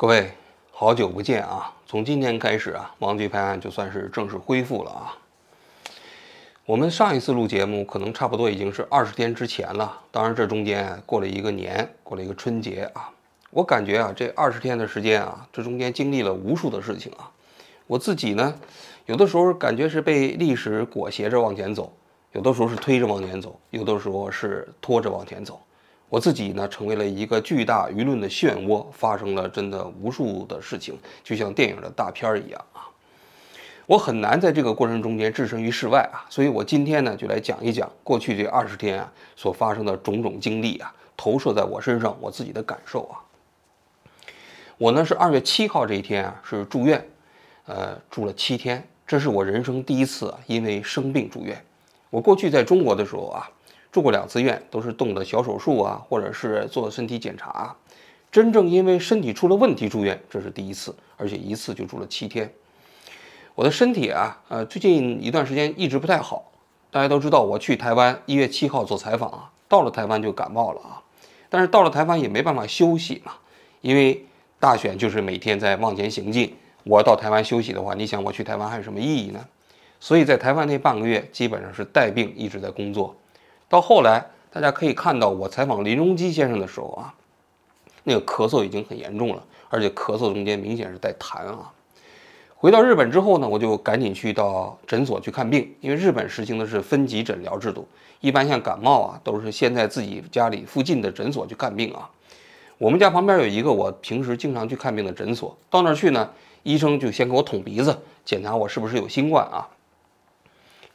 各位，好久不见啊！从今天开始啊，王局拍案就算是正式恢复了啊。我们上一次录节目，可能差不多已经是二十天之前了。当然，这中间过了一个年，过了一个春节啊。我感觉啊，这二十天的时间啊，这中间经历了无数的事情啊。我自己呢，有的时候感觉是被历史裹挟着往前走，有的时候是推着往前走，有的时候是拖着往前走。我自己呢，成为了一个巨大舆论的漩涡，发生了真的无数的事情，就像电影的大片儿一样啊。我很难在这个过程中间置身于事外啊，所以我今天呢，就来讲一讲过去这二十天啊所发生的种种经历啊，投射在我身上我自己的感受啊。我呢是二月七号这一天啊是住院，呃住了七天，这是我人生第一次啊因为生病住院。我过去在中国的时候啊。住过两次院，都是动的小手术啊，或者是做身体检查。真正因为身体出了问题住院，这是第一次，而且一次就住了七天。我的身体啊，呃，最近一段时间一直不太好。大家都知道，我去台湾一月七号做采访啊，到了台湾就感冒了啊。但是到了台湾也没办法休息嘛，因为大选就是每天在往前行进。我到台湾休息的话，你想我去台湾还有什么意义呢？所以在台湾那半个月，基本上是带病一直在工作。到后来，大家可以看到我采访林荣基先生的时候啊，那个咳嗽已经很严重了，而且咳嗽中间明显是带痰啊。回到日本之后呢，我就赶紧去到诊所去看病，因为日本实行的是分级诊疗制度，一般像感冒啊，都是先在自己家里附近的诊所去看病啊。我们家旁边有一个我平时经常去看病的诊所，到那儿去呢，医生就先给我捅鼻子，检查我是不是有新冠啊。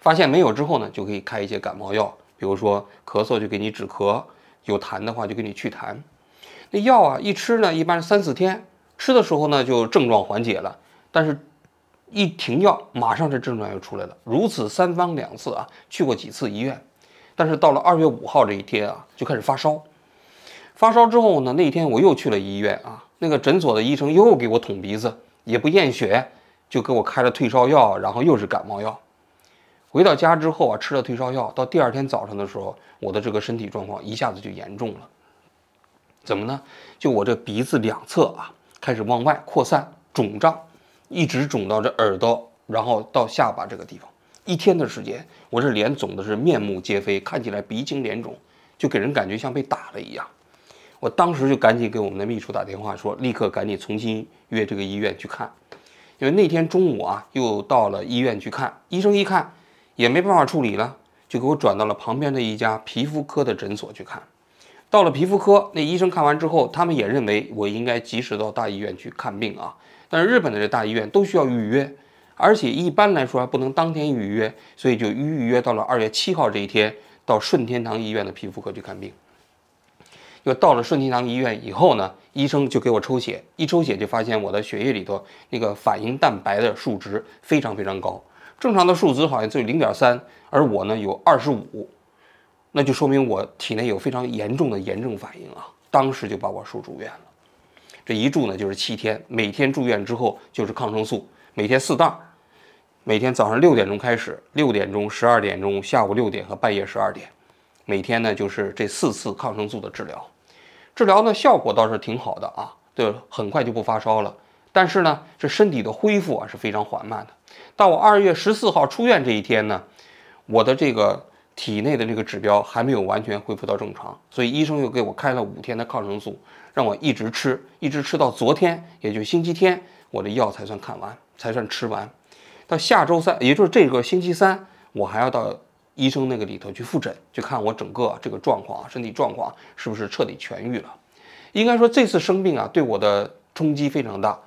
发现没有之后呢，就可以开一些感冒药。比如说咳嗽就给你止咳，有痰的话就给你祛痰。那药啊一吃呢，一般三四天吃的时候呢就症状缓解了，但是一停药马上这症状又出来了。如此三番两次啊，去过几次医院，但是到了二月五号这一天啊就开始发烧。发烧之后呢，那天我又去了医院啊，那个诊所的医生又给我捅鼻子，也不验血，就给我开了退烧药，然后又是感冒药。回到家之后啊，吃了退烧药，到第二天早上的时候，我的这个身体状况一下子就严重了。怎么呢？就我这鼻子两侧啊，开始往外扩散肿胀，一直肿到这耳朵，然后到下巴这个地方。一天的时间，我这脸肿的是面目皆非，看起来鼻青脸肿，就给人感觉像被打了一样。我当时就赶紧给我们的秘书打电话说，立刻赶紧重新约这个医院去看。因为那天中午啊，又到了医院去看，医生一看。也没办法处理了，就给我转到了旁边的一家皮肤科的诊所去看。到了皮肤科，那医生看完之后，他们也认为我应该及时到大医院去看病啊。但是日本的这大医院都需要预约，而且一般来说还不能当天预约，所以就预约到了二月七号这一天，到顺天堂医院的皮肤科去看病。又到了顺天堂医院以后呢，医生就给我抽血，一抽血就发现我的血液里头那个反应蛋白的数值非常非常高。正常的数值好像只有零点三，而我呢有二十五，那就说明我体内有非常严重的炎症反应啊！当时就把我送住院了。这一住呢就是七天，每天住院之后就是抗生素，每天四袋，每天早上六点钟开始，六点钟、十二点钟、下午六点和半夜十二点，每天呢就是这四次抗生素的治疗。治疗呢效果倒是挺好的啊，对，很快就不发烧了。但是呢，这身体的恢复啊是非常缓慢的。到我二月十四号出院这一天呢，我的这个体内的这个指标还没有完全恢复到正常，所以医生又给我开了五天的抗生素，让我一直吃，一直吃到昨天，也就是星期天，我的药才算看完，才算吃完。到下周三，也就是这个星期三，我还要到医生那个里头去复诊，去看我整个这个状况，身体状况是不是彻底痊愈了。应该说这次生病啊，对我的冲击非常大，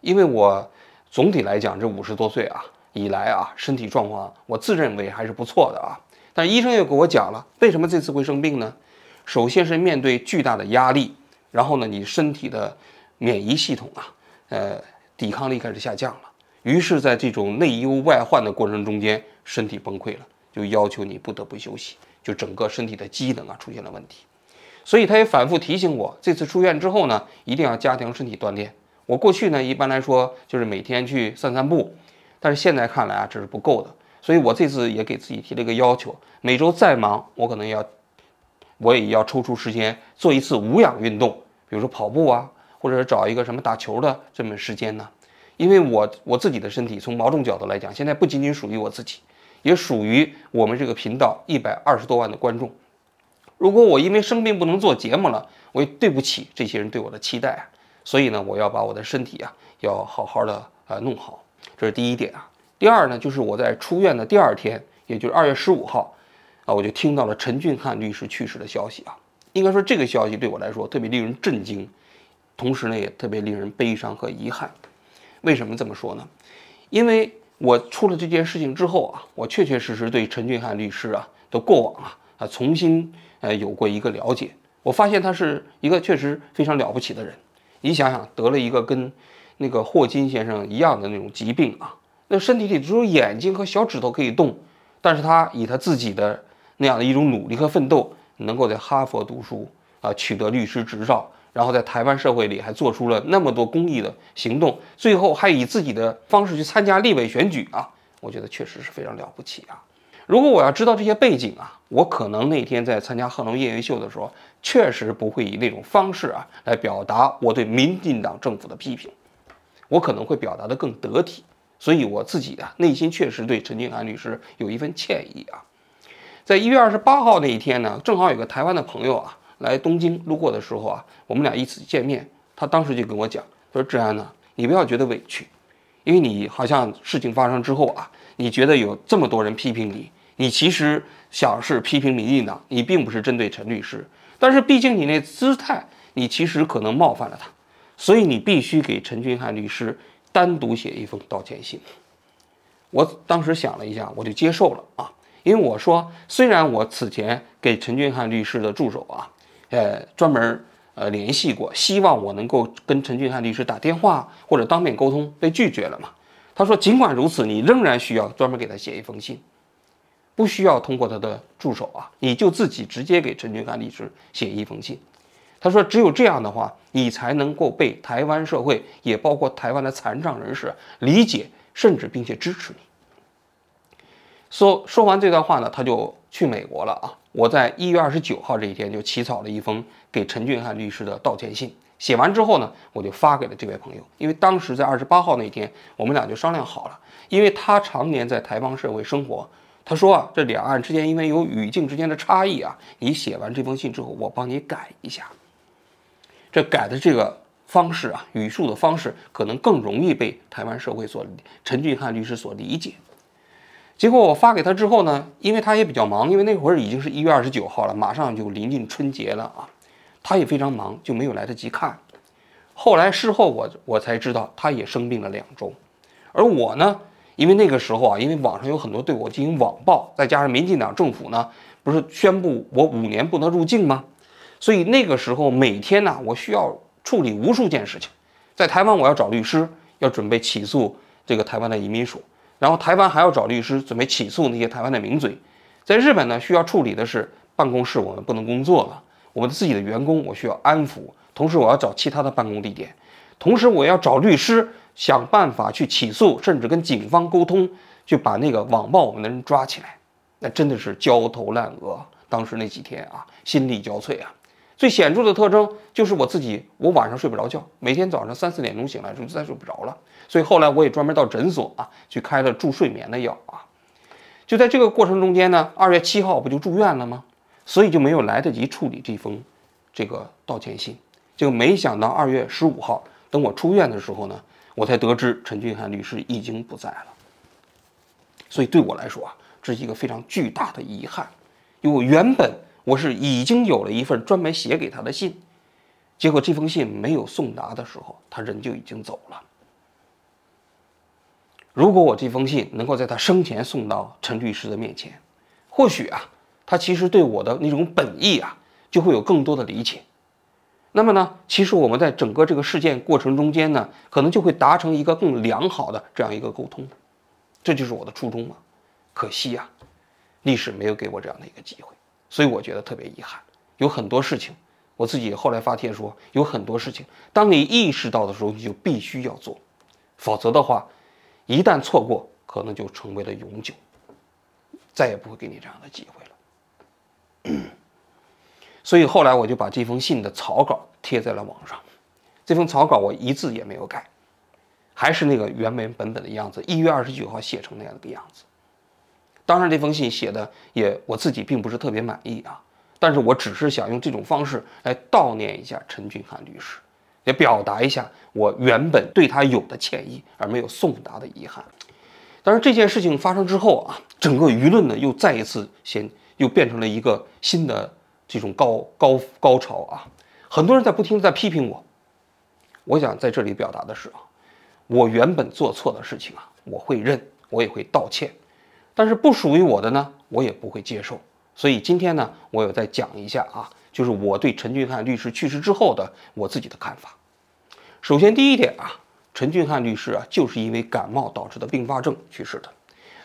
因为我总体来讲这五十多岁啊。以来啊，身体状况我自认为还是不错的啊，但医生又给我讲了，为什么这次会生病呢？首先是面对巨大的压力，然后呢，你身体的免疫系统啊，呃，抵抗力开始下降了，于是，在这种内忧外患的过程中间，身体崩溃了，就要求你不得不休息，就整个身体的机能啊出现了问题，所以他也反复提醒我，这次出院之后呢，一定要加强身体锻炼。我过去呢，一般来说就是每天去散散步。但是现在看来啊，这是不够的，所以我这次也给自己提了一个要求：每周再忙，我可能要，我也要抽出时间做一次无氧运动，比如说跑步啊，或者是找一个什么打球的这么时间呢？因为我我自己的身体从某种角度来讲，现在不仅仅属于我自己，也属于我们这个频道一百二十多万的观众。如果我因为生病不能做节目了，我也对不起这些人对我的期待啊。所以呢，我要把我的身体啊，要好好的啊弄好，这是第一点啊。第二呢，就是我在出院的第二天，也就是二月十五号，啊，我就听到了陈俊翰律师去世的消息啊。应该说这个消息对我来说特别令人震惊，同时呢也特别令人悲伤和遗憾。为什么这么说呢？因为我出了这件事情之后啊，我确确实实对陈俊翰律师啊的过往啊啊重新呃有过一个了解。我发现他是一个确实非常了不起的人。你想想，得了一个跟那个霍金先生一样的那种疾病啊，那身体里只有眼睛和小指头可以动，但是他以他自己的那样的一种努力和奋斗，能够在哈佛读书啊，取得律师执照，然后在台湾社会里还做出了那么多公益的行动，最后还以自己的方式去参加立委选举啊，我觉得确实是非常了不起啊。如果我要知道这些背景啊，我可能那天在参加贺龙夜夜秀的时候，确实不会以那种方式啊来表达我对民进党政府的批评，我可能会表达的更得体。所以我自己啊内心确实对陈静涵律师有一份歉意啊。在一月二十八号那一天呢，正好有个台湾的朋友啊来东京路过的时候啊，我们俩一起见面，他当时就跟我讲，说志安呢，你不要觉得委屈，因为你好像事情发生之后啊。你觉得有这么多人批评你，你其实想是批评民进党，你并不是针对陈律师。但是毕竟你那姿态，你其实可能冒犯了他，所以你必须给陈君翰律师单独写一封道歉信。我当时想了一下，我就接受了啊，因为我说，虽然我此前给陈君翰律师的助手啊，呃，专门呃联系过，希望我能够跟陈君翰律师打电话或者当面沟通，被拒绝了嘛。他说：“尽管如此，你仍然需要专门给他写一封信，不需要通过他的助手啊，你就自己直接给陈俊翰律师写一封信。”他说：“只有这样的话，你才能够被台湾社会，也包括台湾的残障人士理解，甚至并且支持你。”说说完这段话呢，他就去美国了啊。我在一月二十九号这一天就起草了一封给陈俊翰律师的道歉信。写完之后呢，我就发给了这位朋友，因为当时在二十八号那天，我们俩就商量好了，因为他常年在台湾社会生活，他说啊，这两岸之间因为有语境之间的差异啊，你写完这封信之后，我帮你改一下，这改的这个方式啊，语速的方式可能更容易被台湾社会所陈俊翰律师所理解。结果我发给他之后呢，因为他也比较忙，因为那会儿已经是一月二十九号了，马上就临近春节了啊。他也非常忙，就没有来得及看。后来事后我我才知道，他也生病了两周。而我呢，因为那个时候啊，因为网上有很多对我进行网暴，再加上民进党政府呢，不是宣布我五年不能入境吗？所以那个时候每天呢，我需要处理无数件事情。在台湾，我要找律师，要准备起诉这个台湾的移民署；然后台湾还要找律师，准备起诉那些台湾的名嘴。在日本呢，需要处理的是办公室，我们不能工作了。我们自己的员工，我需要安抚，同时我要找其他的办公地点，同时我要找律师，想办法去起诉，甚至跟警方沟通，去把那个网暴我们的人抓起来。那真的是焦头烂额。当时那几天啊，心力交瘁啊。最显著的特征就是我自己，我晚上睡不着觉，每天早上三四点钟醒来就再睡不着了。所以后来我也专门到诊所啊，去开了助睡眠的药啊。就在这个过程中间呢，二月七号不就住院了吗？所以就没有来得及处理这封这个道歉信，就没想到二月十五号，等我出院的时候呢，我才得知陈俊翰律师已经不在了。所以对我来说啊，这是一个非常巨大的遗憾，因为我原本我是已经有了一份专门写给他的信，结果这封信没有送达的时候，他人就已经走了。如果我这封信能够在他生前送到陈律师的面前，或许啊。他其实对我的那种本意啊，就会有更多的理解。那么呢，其实我们在整个这个事件过程中间呢，可能就会达成一个更良好的这样一个沟通。这就是我的初衷嘛。可惜呀，历史没有给我这样的一个机会，所以我觉得特别遗憾。有很多事情，我自己后来发帖说，有很多事情，当你意识到的时候，你就必须要做，否则的话，一旦错过，可能就成为了永久，再也不会给你这样的机会。所以后来我就把这封信的草稿贴在了网上，这封草稿我一字也没有改，还是那个原本本本的样子。一月二十九号写成那样的个样子。当然，这封信写的也我自己并不是特别满意啊，但是我只是想用这种方式来悼念一下陈俊翰律师，也表达一下我原本对他有的歉意而没有送达的遗憾。但是这件事情发生之后啊，整个舆论呢又再一次先又变成了一个新的这种高高高潮啊，很多人在不停的在批评我。我想在这里表达的是啊，我原本做错的事情啊，我会认，我也会道歉，但是不属于我的呢，我也不会接受。所以今天呢，我有再讲一下啊，就是我对陈俊翰律师去世之后的我自己的看法。首先第一点啊，陈俊翰律师啊，就是因为感冒导致的并发症去世的。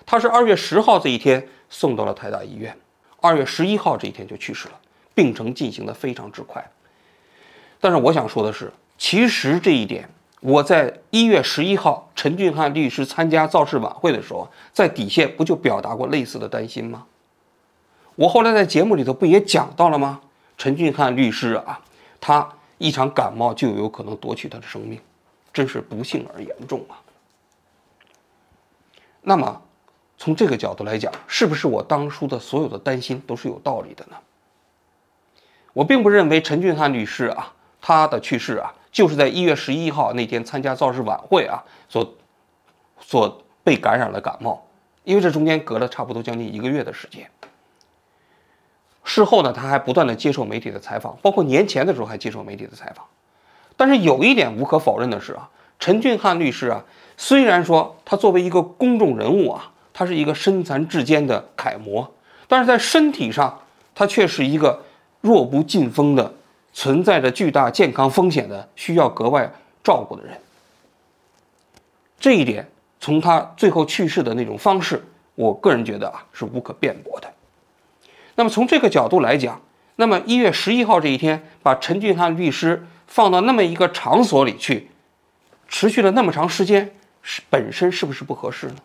他是二月十号这一天送到了台大医院，二月十一号这一天就去世了，病程进行的非常之快。但是我想说的是。其实这一点，我在一月十一号陈俊翰律师参加造势晚会的时候，在底线不就表达过类似的担心吗？我后来在节目里头不也讲到了吗？陈俊翰律师啊，他一场感冒就有可能夺取他的生命，真是不幸而严重啊。那么，从这个角度来讲，是不是我当初的所有的担心都是有道理的呢？我并不认为陈俊翰律师啊，他的去世啊。就是在一月十一号那天参加造势晚会啊，所所被感染了感冒，因为这中间隔了差不多将近一个月的时间。事后呢，他还不断的接受媒体的采访，包括年前的时候还接受媒体的采访。但是有一点无可否认的是啊，陈俊翰律师啊，虽然说他作为一个公众人物啊，他是一个身残志坚的楷模，但是在身体上他却是一个弱不禁风的。存在着巨大健康风险的，需要格外照顾的人。这一点，从他最后去世的那种方式，我个人觉得啊是无可辩驳的。那么从这个角度来讲，那么一月十一号这一天，把陈俊翰律师放到那么一个场所里去，持续了那么长时间，是本身是不是不合适呢？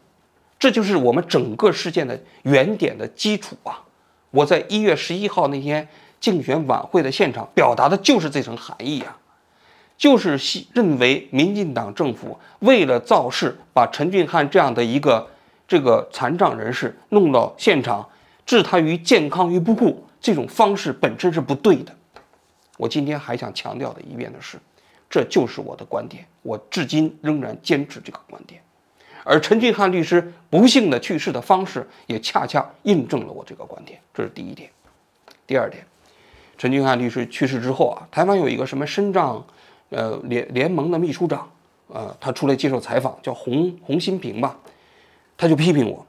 这就是我们整个事件的原点的基础啊！我在一月十一号那天。竞选晚会的现场表达的就是这层含义呀，就是认为民进党政府为了造势，把陈俊翰这样的一个这个残障人士弄到现场，置他于健康于不顾，这种方式本身是不对的。我今天还想强调的一遍的是，这就是我的观点，我至今仍然坚持这个观点。而陈俊翰律师不幸的去世的方式，也恰恰印证了我这个观点。这是第一点，第二点。陈俊汉律师去世之后啊，台湾有一个什么深藏，呃联联盟的秘书长，呃，他出来接受采访，叫洪洪新平吧，他就批评我。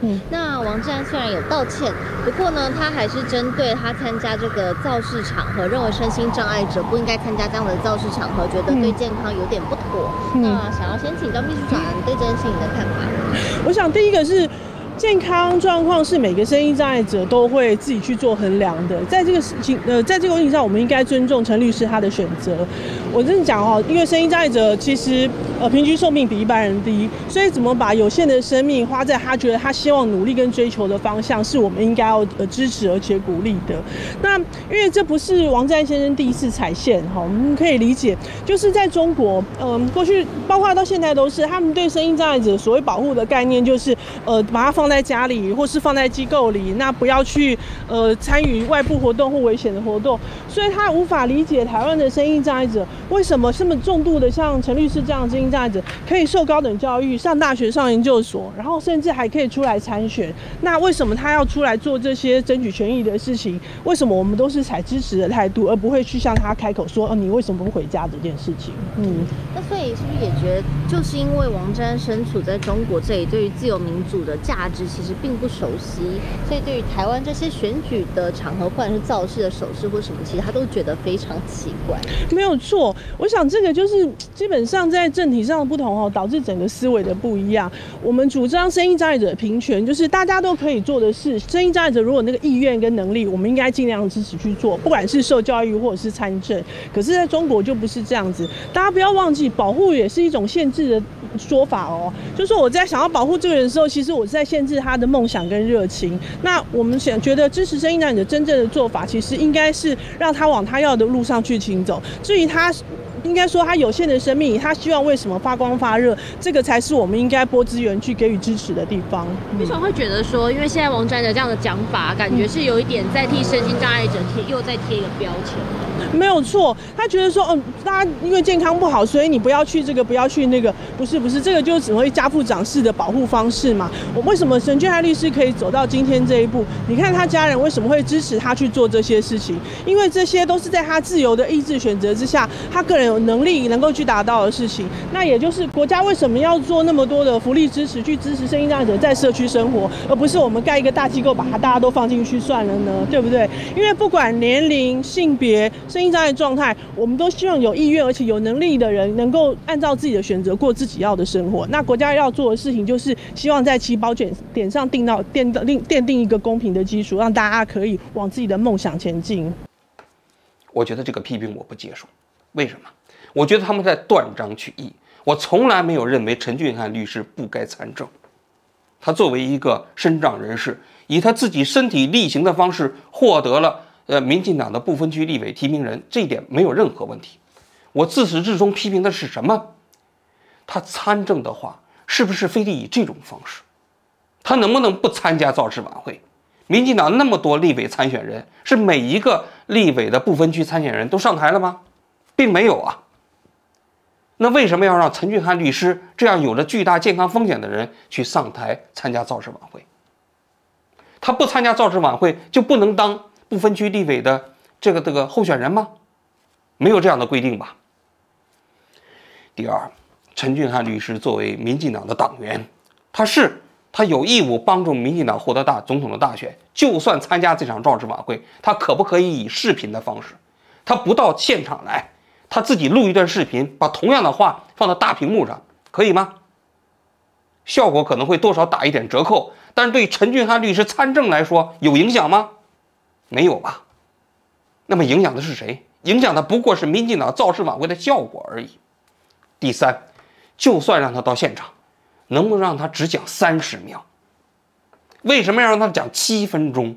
嗯，那王志安虽然有道歉，不过呢，他还是针对他参加这个造势场合，认为身心障碍者不应该参加这样的造势场合，觉得对健康有点不妥。那想要先请教秘书长对这件事情的看法。我想第一个是。健康状况是每个声音障碍者都会自己去做衡量的，在这个事情呃，在这个问题上，我们应该尊重陈律师他的选择。我跟你讲哦，因为声音障碍者其实呃平均寿命比一般人低，所以怎么把有限的生命花在他觉得他希望努力跟追求的方向，是我们应该要呃支持而且鼓励的。那因为这不是王占先生第一次踩线哈，我们可以理解，就是在中国，嗯，过去包括到现在都是他们对声音障碍者所谓保护的概念，就是呃把它放。在家里或是放在机构里，那不要去呃参与外部活动或危险的活动，所以他无法理解台湾的声音障碍者为什么这么重度的像陈律师这样的声音障碍者可以受高等教育、上大学、上研究所，然后甚至还可以出来参选。那为什么他要出来做这些争取权益的事情？为什么我们都是采支持的态度，而不会去向他开口说，哦，你为什么不回家这件事情？嗯，那所以是不是也觉得，就是因为王詹身处在中国这里，对于自由民主的价值？其实并不熟悉，所以对于台湾这些选举的场合，或者是造势的手势或什么，其实他都觉得非常奇怪。没有错，我想这个就是基本上在政体上的不同哦，导致整个思维的不一样。我们主张声音障碍者平权，就是大家都可以做的事。声音障碍者如果那个意愿跟能力，我们应该尽量支持去做，不管是受教育或者是参政。可是在中国就不是这样子，大家不要忘记，保护也是一种限制的说法哦。就是我在想要保护这个人的时候，其实我是在限。是他的梦想跟热情。那我们想觉得支持声音男的真正的做法，其实应该是让他往他要的路上去行走。至于他应该说他有限的生命，他希望为什么发光发热？这个才是我们应该拨资源去给予支持的地方。为什么会觉得说，因为现在王占的这样的讲法，感觉是有一点在替身心障碍者贴又在贴一个标签？没有错，他觉得说，嗯，大家因为健康不好，所以你不要去这个，不要去那个，不是不是，这个就只会家父长式的保护方式嘛。我为什么陈俊汉律师可以走到今天这一步？你看他家人为什么会支持他去做这些事情？因为这些都是在他自由的意志选择之下，他个人有能力能够去达到的事情。那也就是国家为什么要做那么多的福利支持，去支持生意障碍者在社区生活，而不是我们盖一个大机构把它大家都放进去算了呢？对不对？因为不管年龄、性别。声音障碍状态，我们都希望有意愿而且有能力的人能够按照自己的选择过自己要的生活。那国家要做的事情就是希望在起跑点点上定到奠定奠定一个公平的基础，让大家可以往自己的梦想前进。我觉得这个批评我不接受，为什么？我觉得他们在断章取义。我从来没有认为陈俊翰律师不该参政。他作为一个身障人士，以他自己身体力行的方式获得了。呃，民进党的不分区立委提名人，这一点没有任何问题。我自始至终批评的是什么？他参政的话，是不是非得以这种方式？他能不能不参加造势晚会？民进党那么多立委参选人，是每一个立委的不分区参选人都上台了吗？并没有啊。那为什么要让陈俊翰律师这样有着巨大健康风险的人去上台参加造势晚会？他不参加造势晚会就不能当？不分区立委的这个这个候选人吗？没有这样的规定吧。第二，陈俊翰律师作为民进党的党员，他是他有义务帮助民进党获得大总统的大选。就算参加这场造势晚会，他可不可以以视频的方式？他不到现场来，他自己录一段视频，把同样的话放到大屏幕上，可以吗？效果可能会多少打一点折扣，但是对陈俊翰律师参政来说有影响吗？没有吧？那么影响的是谁？影响的不过是民进党造势晚会的效果而已。第三，就算让他到现场，能不能让他只讲三十秒？为什么要让他讲七分钟？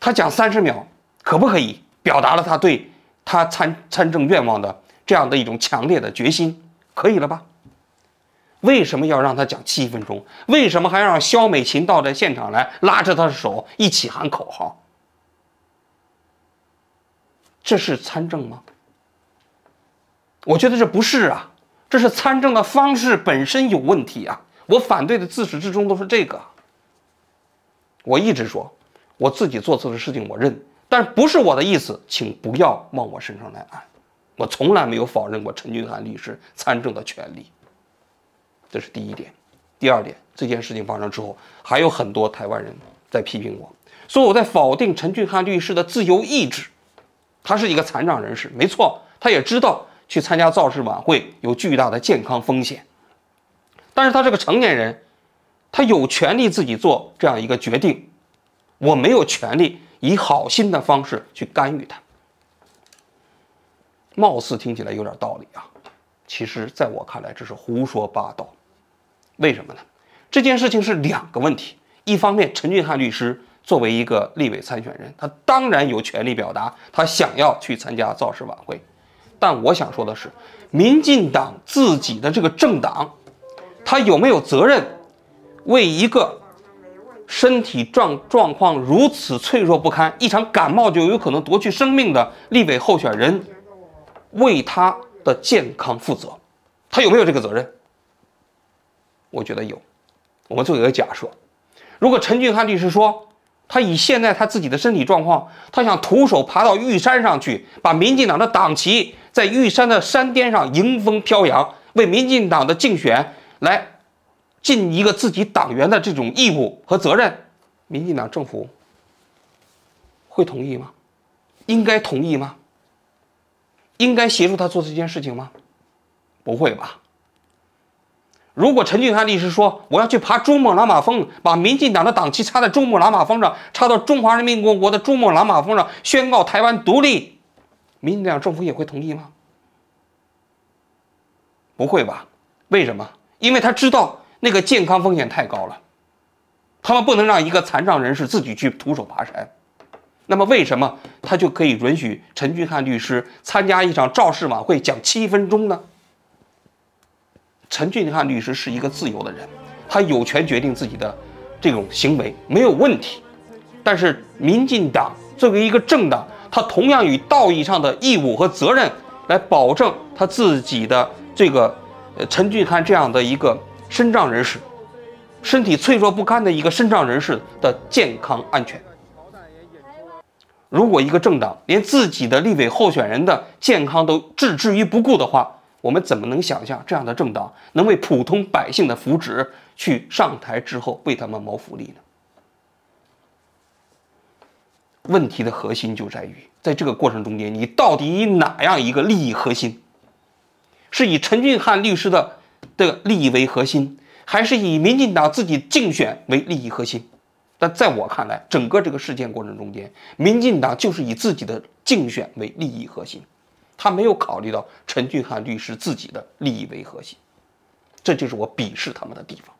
他讲三十秒，可不可以表达了他对他参参政愿望的这样的一种强烈的决心？可以了吧？为什么要让他讲七分钟？为什么还要让肖美琴到这现场来，拉着他的手一起喊口号？这是参政吗？我觉得这不是啊，这是参政的方式本身有问题啊！我反对的自始至终都是这个。我一直说，我自己做错的事情我认，但不是我的意思，请不要往我身上来按。我从来没有否认过陈俊涵律师参政的权利。这是第一点，第二点，这件事情发生之后，还有很多台湾人在批评我，说我在否定陈俊翰律师的自由意志。他是一个残障人士，没错，他也知道去参加造势晚会有巨大的健康风险，但是他是个成年人，他有权利自己做这样一个决定，我没有权利以好心的方式去干预他。貌似听起来有点道理啊。其实，在我看来，这是胡说八道。为什么呢？这件事情是两个问题。一方面，陈俊翰律师作为一个立委参选人，他当然有权利表达他想要去参加造势晚会。但我想说的是，民进党自己的这个政党，他有没有责任为一个身体状状况如此脆弱不堪、一场感冒就有可能夺去生命的立委候选人，为他？的健康负责，他有没有这个责任？我觉得有。我们做一个假设：如果陈俊翰律师说他以现在他自己的身体状况，他想徒手爬到玉山上去，把民进党的党旗在玉山的山巅上迎风飘扬，为民进党的竞选来尽一个自己党员的这种义务和责任，民进党政府会同意吗？应该同意吗？应该协助他做这件事情吗？不会吧。如果陈俊翰律师说我要去爬珠穆朗玛峰，把民进党的党旗插在珠穆朗玛峰上，插到中华人民共和国的珠穆朗玛峰上，宣告台湾独立，民进党政府也会同意吗？不会吧。为什么？因为他知道那个健康风险太高了，他们不能让一个残障人士自己去徒手爬山。那么为什么他就可以允许陈俊翰律师参加一场造势晚会讲七分钟呢？陈俊翰律师是一个自由的人，他有权决定自己的这种行为没有问题。但是民进党作为一个政党，他同样以道义上的义务和责任来保证他自己的这个呃陈俊翰这样的一个身障人士，身体脆弱不堪的一个身障人士的健康安全。如果一个政党连自己的立委候选人的健康都置之于不顾的话，我们怎么能想象这样的政党能为普通百姓的福祉去上台之后为他们谋福利呢？问题的核心就在于，在这个过程中间，你到底以哪样一个利益核心？是以陈俊翰律师的的利益为核心，还是以民进党自己竞选为利益核心？但在我看来，整个这个事件过程中间，民进党就是以自己的竞选为利益核心，他没有考虑到陈俊翰律师自己的利益为核心，这就是我鄙视他们的地方。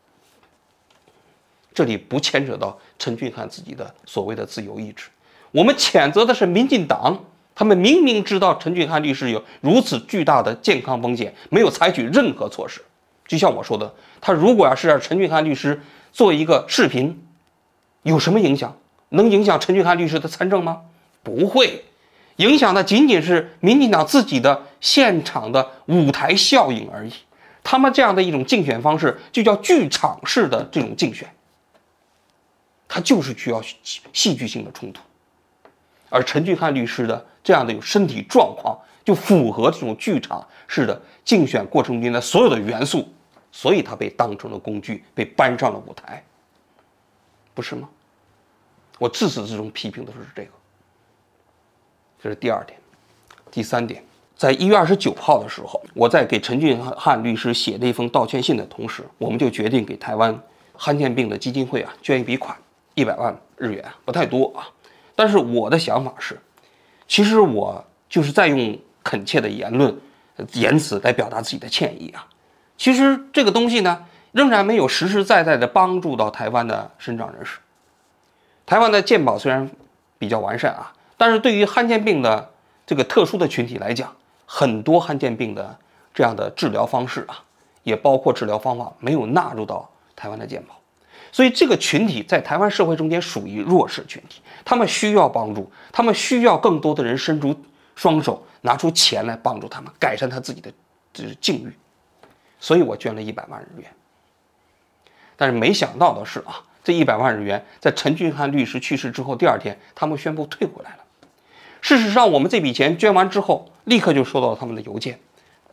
这里不牵扯到陈俊翰自己的所谓的自由意志，我们谴责的是民进党，他们明明知道陈俊翰律师有如此巨大的健康风险，没有采取任何措施。就像我说的，他如果要是让陈俊翰律师做一个视频。有什么影响？能影响陈俊翰律师的参政吗？不会，影响的仅仅是民进党自己的现场的舞台效应而已。他们这样的一种竞选方式，就叫剧场式的这种竞选，它就是需要戏剧性的冲突。而陈俊翰律师的这样的有身体状况，就符合这种剧场式的竞选过程中的所有的元素，所以他被当成了工具，被搬上了舞台，不是吗？我自始至终批评的是这个，这是第二点。第三点，在一月二十九号的时候，我在给陈俊翰律师写那封道歉信的同时，我们就决定给台湾罕见病的基金会啊捐一笔款，一百万日元，不太多啊。但是我的想法是，其实我就是在用恳切的言论、言辞来表达自己的歉意啊。其实这个东西呢，仍然没有实实在在的帮助到台湾的身障人士。台湾的健保虽然比较完善啊，但是对于罕见病的这个特殊的群体来讲，很多罕见病的这样的治疗方式啊，也包括治疗方法没有纳入到台湾的健保，所以这个群体在台湾社会中间属于弱势群体，他们需要帮助，他们需要更多的人伸出双手，拿出钱来帮助他们改善他自己的这境遇，所以我捐了一百万日元，但是没想到的是啊。这一百万日元在陈俊翰律师去世之后，第二天他们宣布退回来了。事实上，我们这笔钱捐完之后，立刻就收到了他们的邮件，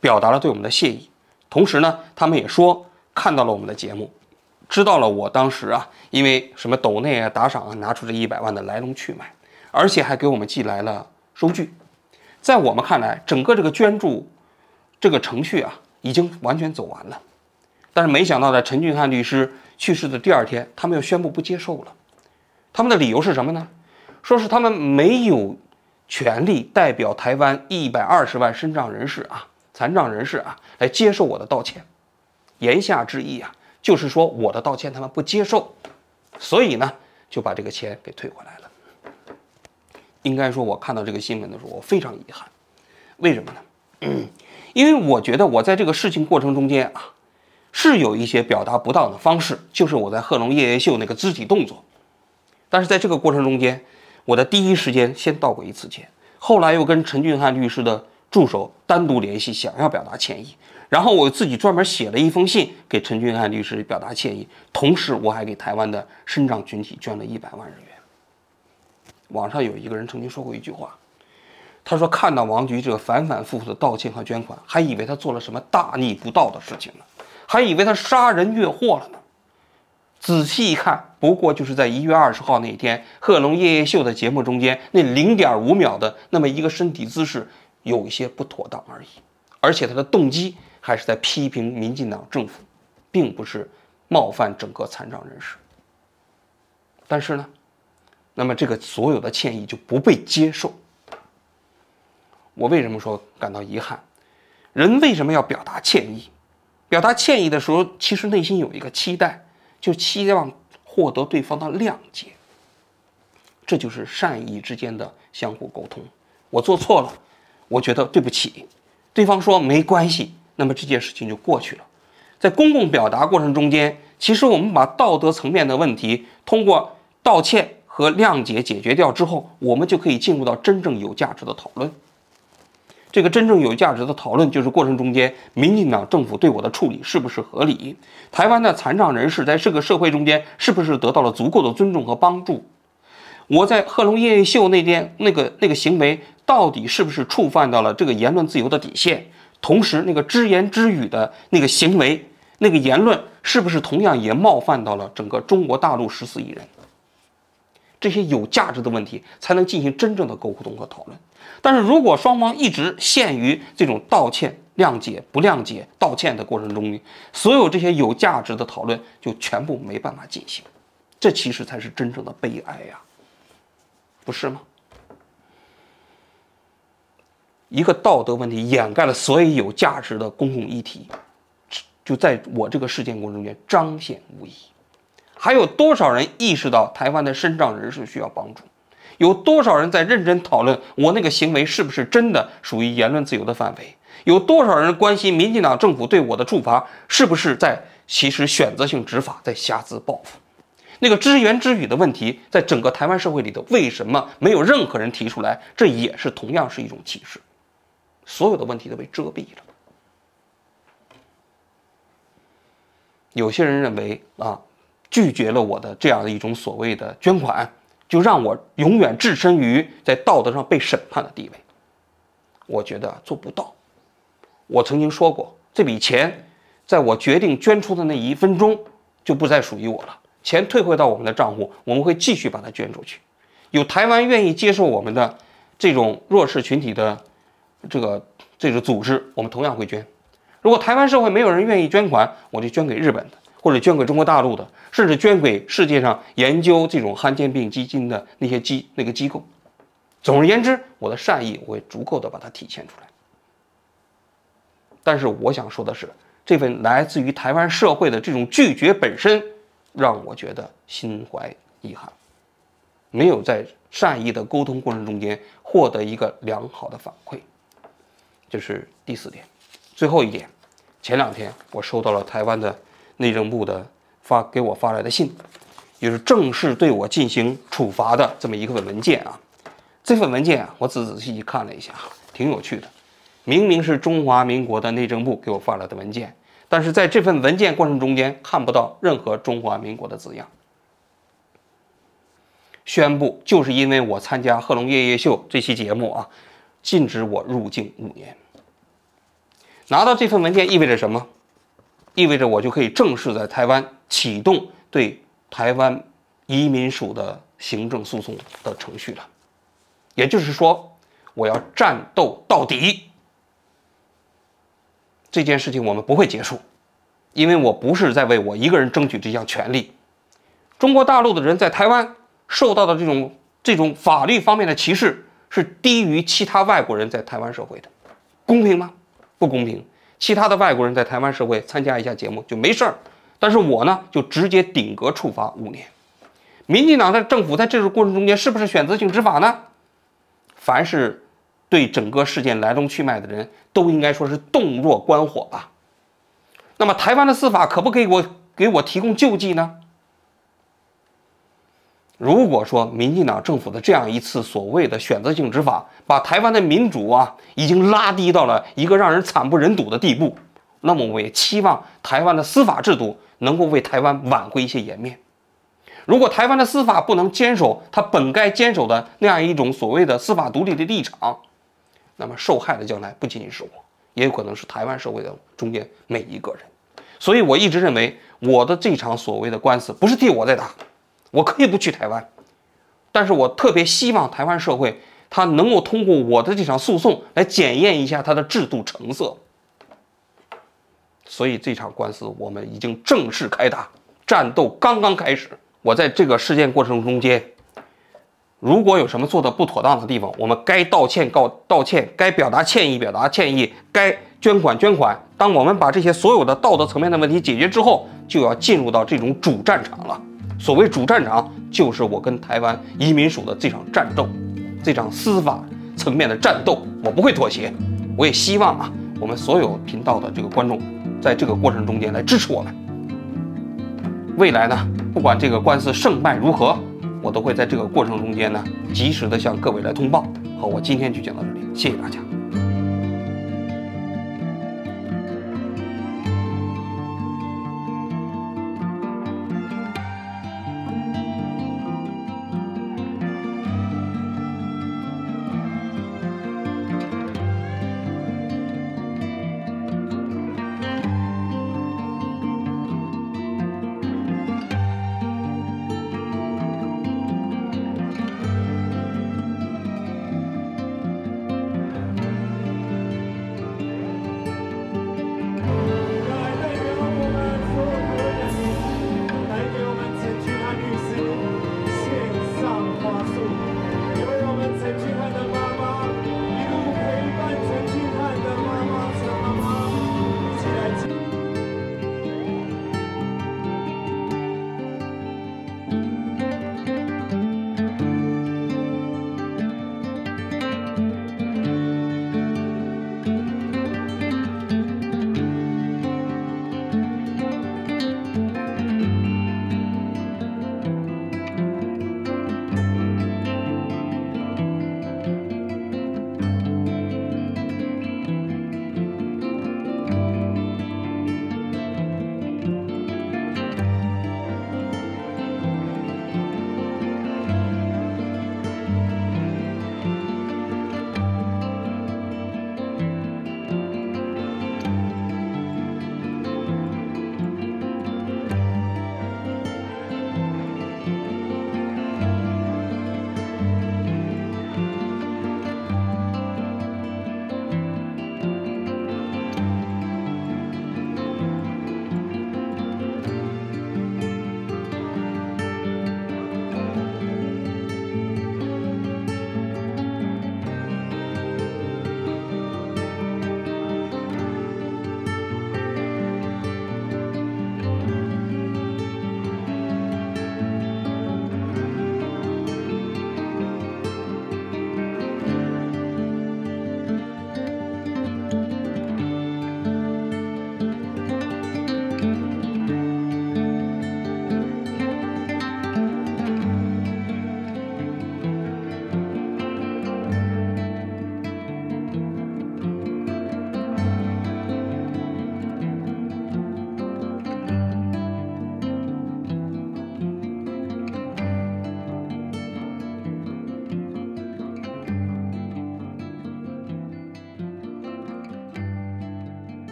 表达了对我们的谢意。同时呢，他们也说看到了我们的节目，知道了我当时啊，因为什么抖内啊、打赏啊，拿出这一百万的来龙去脉，而且还给我们寄来了收据。在我们看来，整个这个捐助这个程序啊，已经完全走完了。但是没想到，在陈俊翰律师。去世的第二天，他们又宣布不接受了。他们的理由是什么呢？说是他们没有权利代表台湾一百二十万身障人士啊、残障人士啊来接受我的道歉。言下之意啊，就是说我的道歉他们不接受，所以呢就把这个钱给退回来了。应该说，我看到这个新闻的时候，我非常遗憾。为什么呢？嗯，因为我觉得我在这个事情过程中间啊。是有一些表达不当的方式，就是我在贺龙夜夜秀那个肢体动作，但是在这个过程中间，我的第一时间先道过一次歉，后来又跟陈俊翰律师的助手单独联系，想要表达歉意，然后我自己专门写了一封信给陈俊翰律师表达歉意，同时我还给台湾的身障群体捐了一百万日元。网上有一个人曾经说过一句话，他说看到王局这个反反复复的道歉和捐款，还以为他做了什么大逆不道的事情呢。还以为他杀人越货了呢，仔细一看，不过就是在一月二十号那天《贺龙夜夜秀》的节目中间那零点五秒的那么一个身体姿势有一些不妥当而已，而且他的动机还是在批评民进党政府，并不是冒犯整个残障人士。但是呢，那么这个所有的歉意就不被接受。我为什么说感到遗憾？人为什么要表达歉意？表达歉意的时候，其实内心有一个期待，就期望获得对方的谅解。这就是善意之间的相互沟通。我做错了，我觉得对不起，对方说没关系，那么这件事情就过去了。在公共表达过程中间，其实我们把道德层面的问题通过道歉和谅解解决掉之后，我们就可以进入到真正有价值的讨论。这个真正有价值的讨论，就是过程中间民进党政府对我的处理是不是合理？台湾的残障人士在这个社会中间是不是得到了足够的尊重和帮助？我在贺龙夜夜秀那天那个那个行为，到底是不是触犯到了这个言论自由的底线？同时，那个只言只语的那个行为、那个言论，是不是同样也冒犯到了整个中国大陆十四亿人？这些有价值的问题，才能进行真正的沟通和讨论。但是如果双方一直陷于这种道歉、谅解、不谅解、道歉的过程中，所有这些有价值的讨论就全部没办法进行。这其实才是真正的悲哀呀，不是吗？一个道德问题掩盖了所有有价值的公共议题，就在我这个事件过程中间彰显无疑。还有多少人意识到台湾的身障人士需要帮助？有多少人在认真讨论我那个行为是不是真的属于言论自由的范围？有多少人关心民进党政府对我的处罚是不是在其实选择性执法，在瞎子报复？那个知言知语的问题，在整个台湾社会里头，为什么没有任何人提出来？这也是同样是一种歧视。所有的问题都被遮蔽了。有些人认为啊，拒绝了我的这样的一种所谓的捐款。就让我永远置身于在道德上被审判的地位，我觉得做不到。我曾经说过，这笔钱在我决定捐出的那一分钟就不再属于我了，钱退回到我们的账户，我们会继续把它捐出去。有台湾愿意接受我们的这种弱势群体的这个这个组织，我们同样会捐。如果台湾社会没有人愿意捐款，我就捐给日本的。或者捐给中国大陆的，甚至捐给世界上研究这种罕见病基金的那些机那个机构。总而言之，我的善意我会足够的把它体现出来。但是我想说的是，这份来自于台湾社会的这种拒绝本身，让我觉得心怀遗憾，没有在善意的沟通过程中间获得一个良好的反馈。这是第四点，最后一点，前两天我收到了台湾的。内政部的发给我发来的信，也是正式对我进行处罚的这么一份文件啊。这份文件啊，我仔仔细细看了一下，挺有趣的。明明是中华民国的内政部给我发来的文件，但是在这份文件过程中间看不到任何中华民国的字样。宣布就是因为我参加《贺龙夜夜秀》这期节目啊，禁止我入境五年。拿到这份文件意味着什么？意味着我就可以正式在台湾启动对台湾移民署的行政诉讼的程序了，也就是说，我要战斗到底。这件事情我们不会结束，因为我不是在为我一个人争取这项权利。中国大陆的人在台湾受到的这种这种法律方面的歧视是低于其他外国人在台湾社会的，公平吗？不公平。其他的外国人在台湾社会参加一下节目就没事儿，但是我呢就直接顶格处罚五年。民进党在政府在这个过程中间是不是选择性执法呢？凡是对整个事件来龙去脉的人都应该说是洞若观火吧。那么台湾的司法可不可以给我给我提供救济呢？如果说民进党政府的这样一次所谓的选择性执法，把台湾的民主啊已经拉低到了一个让人惨不忍睹的地步，那么我也期望台湾的司法制度能够为台湾挽回一些颜面。如果台湾的司法不能坚守他本该坚守的那样一种所谓的司法独立的立场，那么受害的将来不仅仅是我，也有可能是台湾社会的中间每一个人。所以我一直认为，我的这场所谓的官司不是替我在打。我可以不去台湾，但是我特别希望台湾社会他能够通过我的这场诉讼来检验一下他的制度成色。所以这场官司我们已经正式开打，战斗刚刚开始。我在这个事件过程中间，如果有什么做的不妥当的地方，我们该道歉告道歉，该表达歉意表达歉意，该捐款捐款。当我们把这些所有的道德层面的问题解决之后，就要进入到这种主战场了。所谓主战场，就是我跟台湾移民署的这场战斗，这场司法层面的战斗，我不会妥协。我也希望啊，我们所有频道的这个观众，在这个过程中间来支持我们。未来呢，不管这个官司胜败如何，我都会在这个过程中间呢，及时的向各位来通报。好，我今天就讲到这里，谢谢大家。